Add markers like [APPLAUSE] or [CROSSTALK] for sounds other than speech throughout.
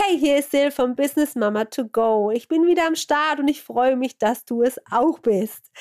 Hey, hier ist Sil von Business Mama to Go. Ich bin wieder am Start und ich freue mich, dass du es auch bist.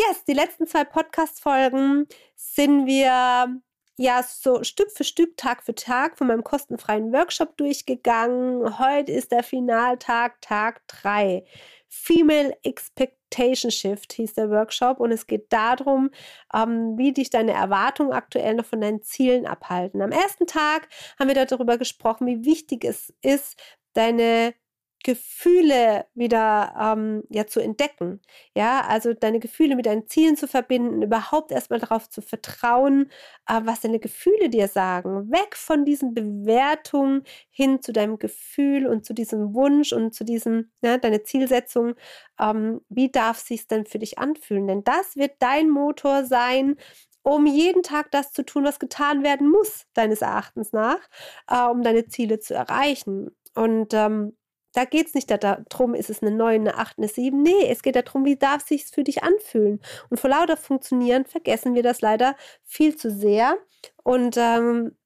Yes, die letzten zwei Podcast-Folgen sind wir ja so Stück für Stück, Tag für Tag von meinem kostenfreien Workshop durchgegangen. Heute ist der Finaltag, Tag 3. Female Expectation Shift hieß der Workshop und es geht darum, ähm, wie dich deine Erwartungen aktuell noch von deinen Zielen abhalten. Am ersten Tag haben wir darüber gesprochen, wie wichtig es ist, deine Gefühle wieder ähm, ja zu entdecken. Ja, also deine Gefühle mit deinen Zielen zu verbinden, überhaupt erstmal darauf zu vertrauen, äh, was deine Gefühle dir sagen. Weg von diesen Bewertungen hin zu deinem Gefühl und zu diesem Wunsch und zu diesem, ja, deine Zielsetzung. Ähm, wie darf sich denn für dich anfühlen? Denn das wird dein Motor sein, um jeden Tag das zu tun, was getan werden muss, deines Erachtens nach, äh, um deine Ziele zu erreichen. Und ähm, da geht es nicht darum, ist es eine 9, eine 8, eine 7. Nee, es geht darum, wie darf es sich für dich anfühlen. Und vor lauter Funktionieren vergessen wir das leider viel zu sehr. Und ähm,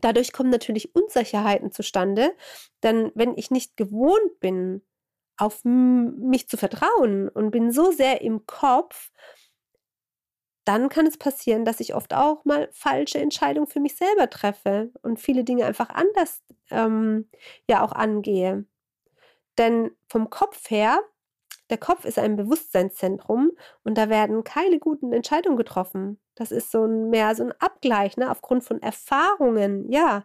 dadurch kommen natürlich Unsicherheiten zustande. Denn wenn ich nicht gewohnt bin, auf mich zu vertrauen und bin so sehr im Kopf, dann kann es passieren, dass ich oft auch mal falsche Entscheidungen für mich selber treffe und viele Dinge einfach anders ähm, ja auch angehe. Denn vom Kopf her, der Kopf ist ein Bewusstseinszentrum und da werden keine guten Entscheidungen getroffen. Das ist so ein, mehr so ein Abgleich, ne, aufgrund von Erfahrungen, ja.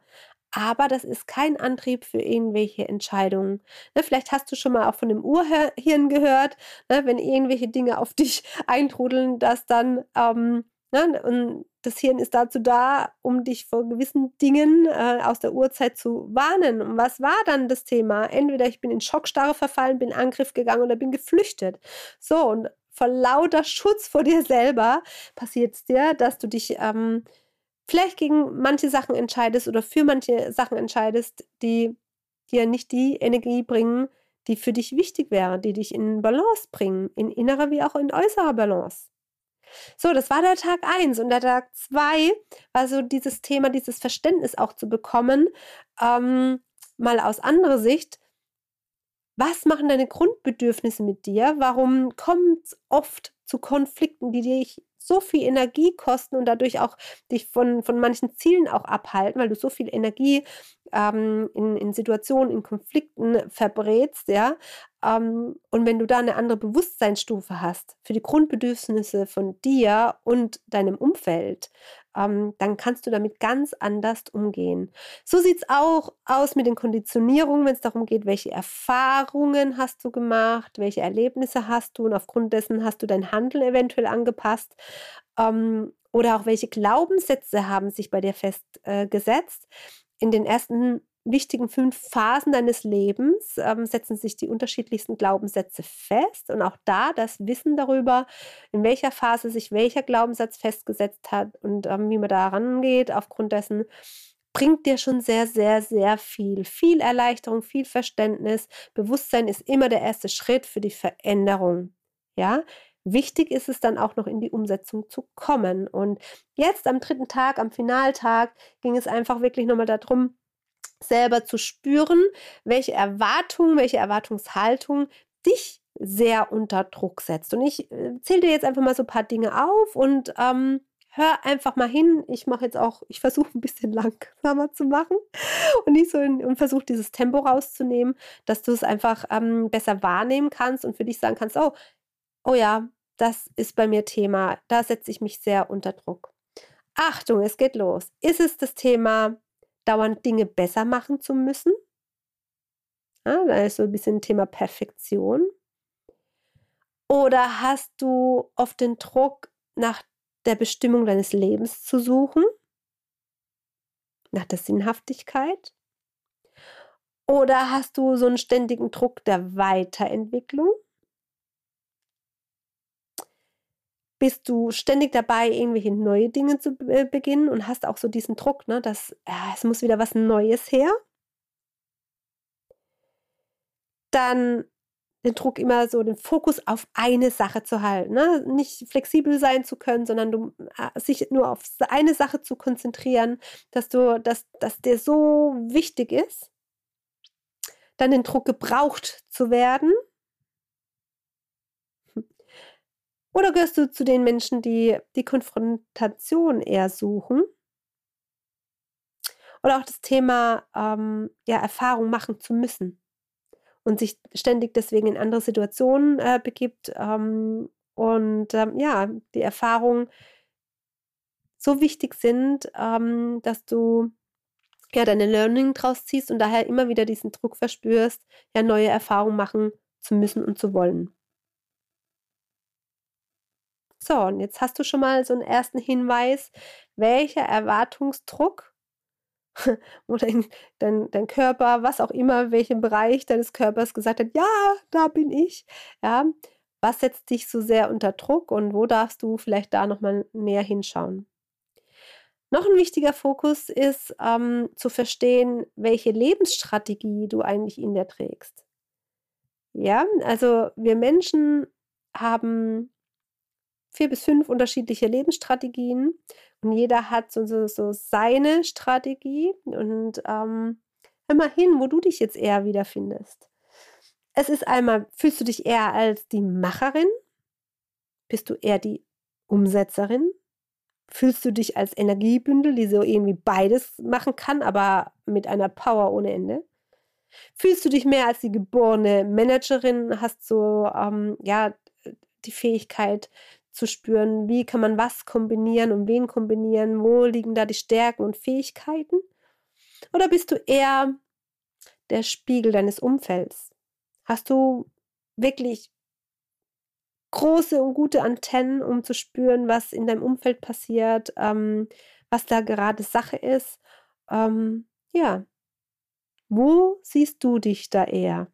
Aber das ist kein Antrieb für irgendwelche Entscheidungen. Ne, vielleicht hast du schon mal auch von dem Urhirn gehört, ne, wenn irgendwelche Dinge auf dich [LAUGHS] eintrudeln, dass dann ähm, Ne? Und das Hirn ist dazu da, um dich vor gewissen Dingen äh, aus der Urzeit zu warnen. Und was war dann das Thema? Entweder ich bin in Schockstarre verfallen, bin in Angriff gegangen oder bin geflüchtet. So, und vor lauter Schutz vor dir selber passiert es dir, dass du dich ähm, vielleicht gegen manche Sachen entscheidest oder für manche Sachen entscheidest, die dir nicht die Energie bringen, die für dich wichtig wäre, die dich in Balance bringen, in innerer wie auch in äußerer Balance. So, das war der Tag 1 und der Tag 2 war so dieses Thema, dieses Verständnis auch zu bekommen, ähm, mal aus anderer Sicht. Was machen deine Grundbedürfnisse mit dir? Warum kommt es oft zu Konflikten, die dich so viel Energie kosten und dadurch auch dich von, von manchen Zielen auch abhalten, weil du so viel Energie ähm, in, in Situationen, in Konflikten verbrätst, ja. Ähm, und wenn du da eine andere Bewusstseinsstufe hast für die Grundbedürfnisse von dir und deinem Umfeld, ähm, dann kannst du damit ganz anders umgehen. So sieht es auch aus mit den Konditionierungen, wenn es darum geht, welche Erfahrungen hast du gemacht, welche Erlebnisse hast du und aufgrund dessen hast du dein Handeln eventuell angepasst. Ähm, oder auch welche Glaubenssätze haben sich bei dir festgesetzt. Äh, In den ersten wichtigen fünf Phasen deines Lebens ähm, setzen sich die unterschiedlichsten Glaubenssätze fest und auch da das Wissen darüber, in welcher Phase sich welcher Glaubenssatz festgesetzt hat und ähm, wie man da rangeht, aufgrund dessen bringt dir schon sehr, sehr, sehr viel. Viel Erleichterung, viel Verständnis. Bewusstsein ist immer der erste Schritt für die Veränderung. Ja, Wichtig ist es dann auch noch in die Umsetzung zu kommen. Und jetzt am dritten Tag, am Finaltag, ging es einfach wirklich nochmal darum, selber zu spüren, welche Erwartungen, welche Erwartungshaltung dich sehr unter Druck setzt. Und ich äh, zähle dir jetzt einfach mal so ein paar Dinge auf und ähm, hör einfach mal hin. Ich mache jetzt auch, ich versuche [LAUGHS] ein bisschen langsamer zu machen und nicht so in, und versuche dieses Tempo rauszunehmen, dass du es einfach ähm, besser wahrnehmen kannst und für dich sagen kannst, oh, oh ja, das ist bei mir Thema. Da setze ich mich sehr unter Druck. Achtung, es geht los. Ist es das Thema dauernd Dinge besser machen zu müssen. Ja, da ist so ein bisschen Thema Perfektion. Oder hast du oft den Druck, nach der Bestimmung deines Lebens zu suchen? Nach der Sinnhaftigkeit? Oder hast du so einen ständigen Druck der Weiterentwicklung? Bist du ständig dabei, irgendwelche neue Dinge zu äh, beginnen und hast auch so diesen Druck, ne, dass äh, es muss wieder was Neues her. Dann den Druck immer so den Fokus auf eine Sache zu halten, ne? nicht flexibel sein zu können, sondern du, äh, sich nur auf eine Sache zu konzentrieren, dass du, dass, dass der so wichtig ist. Dann den Druck gebraucht zu werden. Oder gehörst du zu den Menschen, die die Konfrontation eher suchen? Oder auch das Thema ähm, ja, Erfahrung machen zu müssen und sich ständig deswegen in andere Situationen äh, begibt ähm, und ähm, ja, die Erfahrungen so wichtig sind, ähm, dass du ja deine Learning draus ziehst und daher immer wieder diesen Druck verspürst, ja neue Erfahrungen machen zu müssen und zu wollen. So, und jetzt hast du schon mal so einen ersten Hinweis, welcher Erwartungsdruck [LAUGHS] oder dein, dein Körper, was auch immer, welchem Bereich deines Körpers gesagt hat, ja, da bin ich. Ja, was setzt dich so sehr unter Druck und wo darfst du vielleicht da nochmal näher hinschauen? Noch ein wichtiger Fokus ist ähm, zu verstehen, welche Lebensstrategie du eigentlich in dir trägst. Ja, also wir Menschen haben vier bis fünf unterschiedliche Lebensstrategien und jeder hat so, so, so seine Strategie und ähm, hin, wo du dich jetzt eher wiederfindest. Es ist einmal, fühlst du dich eher als die Macherin? Bist du eher die Umsetzerin? Fühlst du dich als Energiebündel, die so irgendwie beides machen kann, aber mit einer Power ohne Ende? Fühlst du dich mehr als die geborene Managerin? Hast so ähm, ja die Fähigkeit, zu spüren, wie kann man was kombinieren und wen kombinieren, wo liegen da die Stärken und Fähigkeiten? Oder bist du eher der Spiegel deines Umfelds? Hast du wirklich große und gute Antennen, um zu spüren, was in deinem Umfeld passiert, ähm, was da gerade Sache ist? Ähm, ja, wo siehst du dich da eher?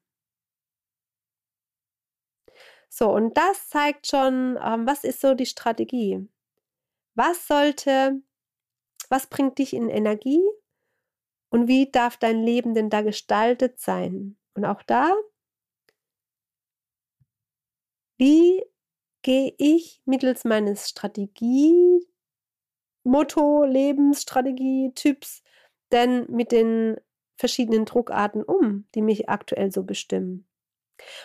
So, und das zeigt schon, ähm, was ist so die Strategie? Was sollte, was bringt dich in Energie und wie darf dein Leben denn da gestaltet sein? Und auch da, wie gehe ich mittels meines Strategie, Motto, Lebensstrategie, Typs denn mit den verschiedenen Druckarten um, die mich aktuell so bestimmen?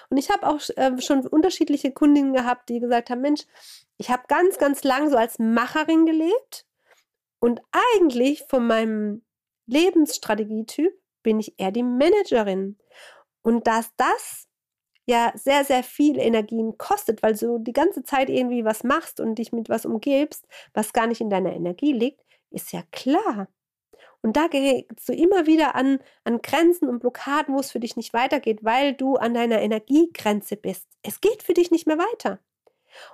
Und ich habe auch äh, schon unterschiedliche Kundinnen gehabt, die gesagt haben, Mensch, ich habe ganz, ganz lang so als Macherin gelebt und eigentlich von meinem Lebensstrategietyp bin ich eher die Managerin. Und dass das ja sehr, sehr viel Energien kostet, weil du die ganze Zeit irgendwie was machst und dich mit was umgibst, was gar nicht in deiner Energie liegt, ist ja klar. Und da gerätst du immer wieder an, an Grenzen und Blockaden, wo es für dich nicht weitergeht, weil du an deiner Energiegrenze bist. Es geht für dich nicht mehr weiter.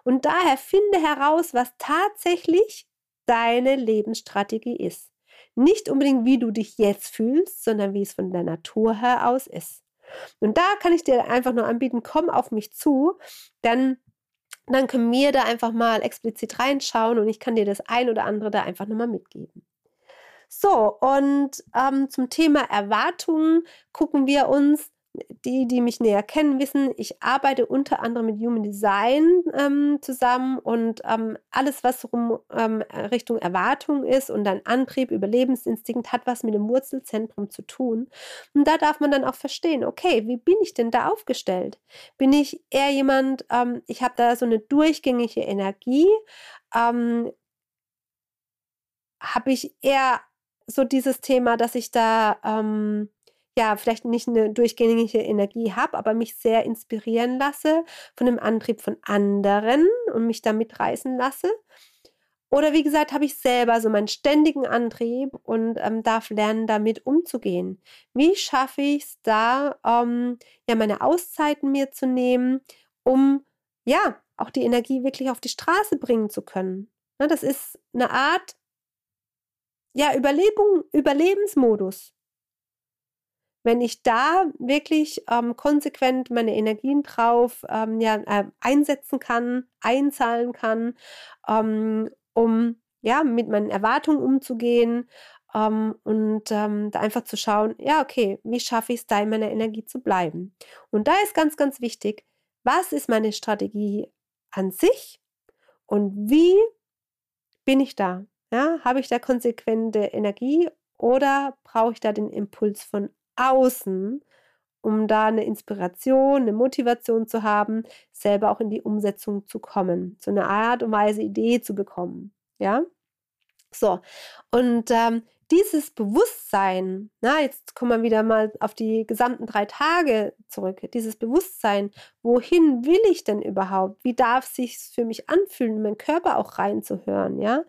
Und daher finde heraus, was tatsächlich deine Lebensstrategie ist. Nicht unbedingt, wie du dich jetzt fühlst, sondern wie es von der Natur her aus ist. Und da kann ich dir einfach nur anbieten, komm auf mich zu, denn dann können wir da einfach mal explizit reinschauen und ich kann dir das ein oder andere da einfach nochmal mitgeben. So, und ähm, zum Thema Erwartungen gucken wir uns die, die mich näher kennen, wissen, ich arbeite unter anderem mit Human Design ähm, zusammen und ähm, alles, was rum, ähm, Richtung Erwartung ist und ein Antrieb, Überlebensinstinkt, hat was mit dem Wurzelzentrum zu tun. Und da darf man dann auch verstehen, okay, wie bin ich denn da aufgestellt? Bin ich eher jemand, ähm, ich habe da so eine durchgängige Energie, ähm, habe ich eher so dieses Thema, dass ich da ähm, ja vielleicht nicht eine durchgängige Energie habe, aber mich sehr inspirieren lasse von dem Antrieb von anderen und mich da mitreißen lasse. Oder wie gesagt, habe ich selber so meinen ständigen Antrieb und ähm, darf lernen, damit umzugehen. Wie schaffe ich es da, ähm, ja, meine Auszeiten mir zu nehmen, um ja auch die Energie wirklich auf die Straße bringen zu können? Ne, das ist eine Art ja, Überlebung, Überlebensmodus. wenn ich da wirklich ähm, konsequent meine Energien drauf ähm, ja, äh, einsetzen kann, einzahlen kann, ähm, um ja, mit meinen Erwartungen umzugehen ähm, und ähm, da einfach zu schauen, ja, okay, wie schaffe ich es da in meiner Energie zu bleiben? Und da ist ganz, ganz wichtig, was ist meine Strategie an sich und wie bin ich da? Ja, habe ich da konsequente Energie oder brauche ich da den Impuls von außen, um da eine Inspiration, eine Motivation zu haben, selber auch in die Umsetzung zu kommen, so eine Art und Weise Idee zu bekommen. Ja, so und ähm, dieses Bewusstsein, na, jetzt kommen wir wieder mal auf die gesamten drei Tage zurück, dieses Bewusstsein, wohin will ich denn überhaupt? Wie darf es sich für mich anfühlen, in meinen Körper auch reinzuhören, ja?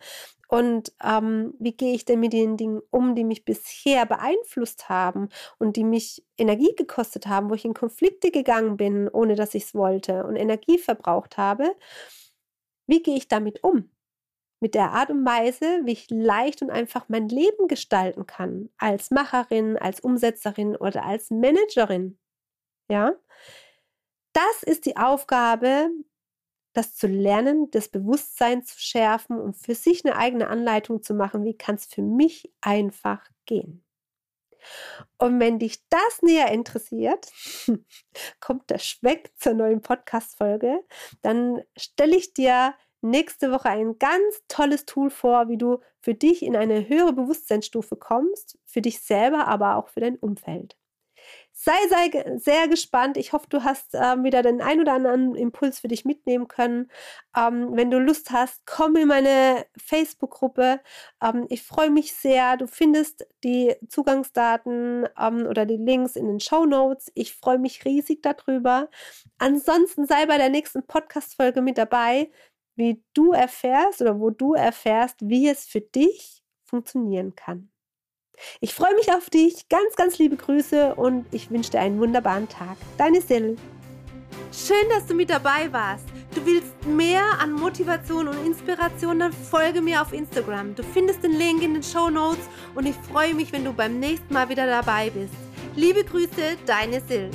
Und ähm, wie gehe ich denn mit den Dingen um, die mich bisher beeinflusst haben und die mich Energie gekostet haben, wo ich in Konflikte gegangen bin, ohne dass ich es wollte und Energie verbraucht habe? Wie gehe ich damit um? mit der Art und Weise, wie ich leicht und einfach mein Leben gestalten kann, als Macherin, als Umsetzerin oder als Managerin. Ja? Das ist die Aufgabe, das zu lernen, das Bewusstsein zu schärfen und für sich eine eigene Anleitung zu machen, wie kann es für mich einfach gehen. Und wenn dich das näher interessiert, [LAUGHS] kommt der Schweck zur neuen Podcast-Folge, dann stelle ich dir nächste Woche ein ganz tolles Tool vor, wie du für dich in eine höhere Bewusstseinsstufe kommst, für dich selber, aber auch für dein Umfeld. Sei, sei sehr gespannt. Ich hoffe, du hast äh, wieder den ein oder anderen Impuls für dich mitnehmen können. Ähm, wenn du Lust hast, komm in meine Facebook-Gruppe. Ähm, ich freue mich sehr. Du findest die Zugangsdaten ähm, oder die Links in den Show Notes. Ich freue mich riesig darüber. Ansonsten sei bei der nächsten Podcast-Folge mit dabei wie du erfährst oder wo du erfährst, wie es für dich funktionieren kann. Ich freue mich auf dich, ganz, ganz liebe Grüße und ich wünsche dir einen wunderbaren Tag. Deine Sil. Schön, dass du mit dabei warst. Du willst mehr an Motivation und Inspiration, dann folge mir auf Instagram. Du findest den Link in den Show Notes und ich freue mich, wenn du beim nächsten Mal wieder dabei bist. Liebe Grüße, deine Sil.